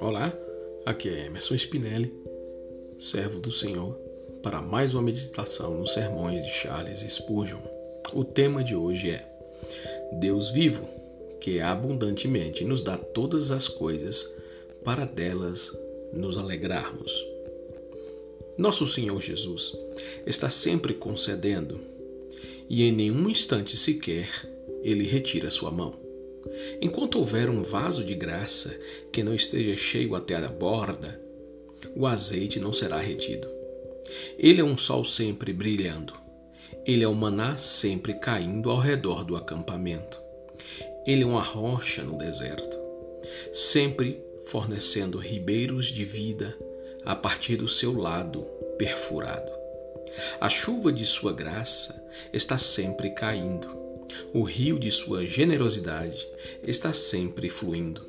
Olá, aqui é Emerson Spinelli, servo do Senhor, para mais uma meditação nos sermões de Charles Spurgeon. O tema de hoje é Deus vivo, que abundantemente nos dá todas as coisas para delas nos alegrarmos. Nosso Senhor Jesus está sempre concedendo e em nenhum instante sequer ele retira sua mão. Enquanto houver um vaso de graça que não esteja cheio até a borda, o azeite não será retido. Ele é um sol sempre brilhando. Ele é o maná sempre caindo ao redor do acampamento. Ele é uma rocha no deserto, sempre fornecendo ribeiros de vida a partir do seu lado perfurado. A chuva de sua graça está sempre caindo. O rio de sua generosidade está sempre fluindo.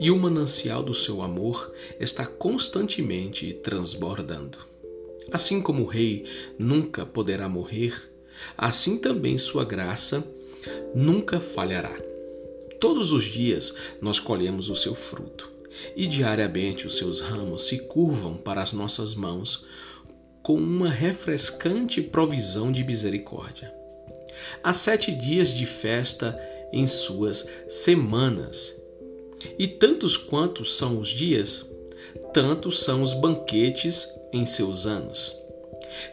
E o manancial do seu amor está constantemente transbordando. Assim como o rei nunca poderá morrer, assim também sua graça nunca falhará. Todos os dias nós colhemos o seu fruto e diariamente os seus ramos se curvam para as nossas mãos com uma refrescante provisão de misericórdia. Há sete dias de festa em suas semanas, e tantos quantos são os dias, tantos são os banquetes em seus anos.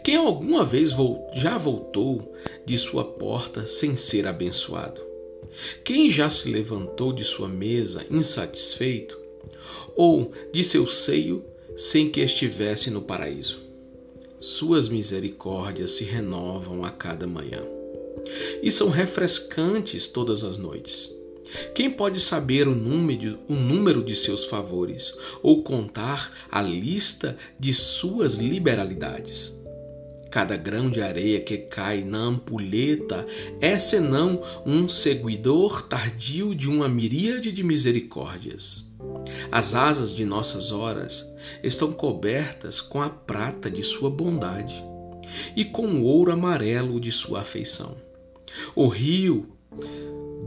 Quem alguma vez já voltou de sua porta sem ser abençoado? Quem já se levantou de sua mesa insatisfeito ou de seu seio sem que estivesse no paraíso. Suas misericórdias se renovam a cada manhã e são refrescantes todas as noites. Quem pode saber o número, o número de seus favores ou contar a lista de suas liberalidades? Cada grão de areia que cai na ampulheta é senão um seguidor tardio de uma miríade de misericórdias. As asas de nossas horas estão cobertas com a prata de sua bondade e com o ouro amarelo de sua afeição. O rio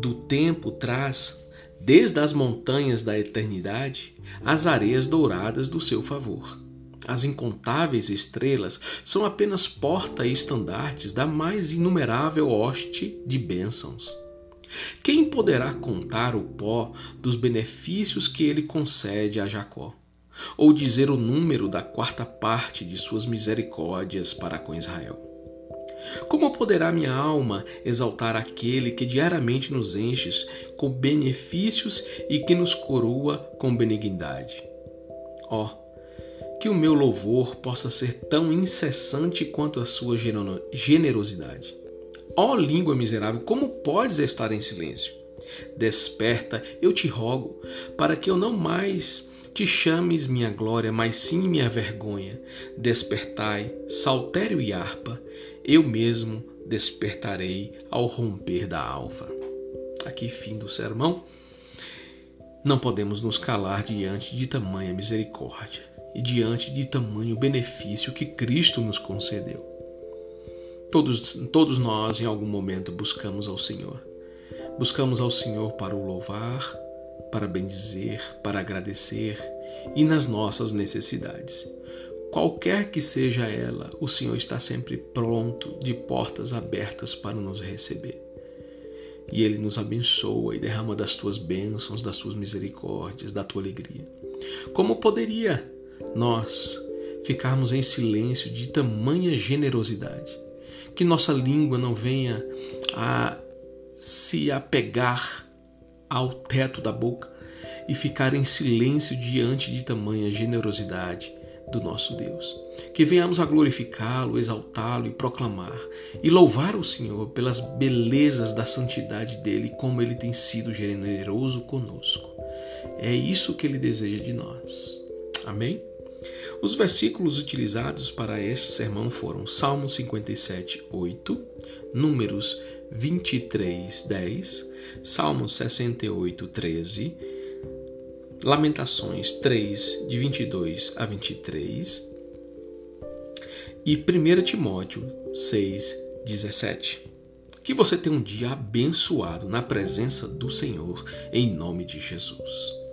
do tempo traz, desde as montanhas da eternidade, as areias douradas do seu favor. As incontáveis estrelas são apenas porta e estandartes da mais inumerável hoste de bênçãos. Quem poderá contar o pó dos benefícios que ele concede a Jacó? Ou dizer o número da quarta parte de suas misericórdias para com Israel? Como poderá minha alma exaltar aquele que diariamente nos enche com benefícios e que nos coroa com benignidade? Ó, oh, que o meu louvor possa ser tão incessante quanto a sua generosidade. Ó oh, língua miserável, como podes estar em silêncio? Desperta, eu te rogo, para que eu não mais te chames minha glória, mas sim minha vergonha. Despertai, saltério e harpa, eu mesmo despertarei ao romper da alva. Aqui, fim do sermão. Não podemos nos calar diante de tamanha misericórdia e diante de tamanho benefício que Cristo nos concedeu. Todos, todos nós, em algum momento, buscamos ao Senhor. Buscamos ao Senhor para o louvar, para bendizer, para agradecer e nas nossas necessidades. Qualquer que seja ela, o Senhor está sempre pronto, de portas abertas para nos receber. E Ele nos abençoa e derrama das tuas bênçãos, das tuas misericórdias, da tua alegria. Como poderia nós ficarmos em silêncio de tamanha generosidade? que nossa língua não venha a se apegar ao teto da boca e ficar em silêncio diante de tamanha generosidade do nosso Deus. Que venhamos a glorificá-lo, exaltá-lo e proclamar e louvar o Senhor pelas belezas da santidade dele, como ele tem sido generoso conosco. É isso que ele deseja de nós. Amém? Os versículos utilizados para este sermão foram Salmo 57, 8, Números 23, 10, Salmo 68, 13, Lamentações 3, de 22 a 23 e 1 Timóteo 6, 17. Que você tenha um dia abençoado na presença do Senhor, em nome de Jesus.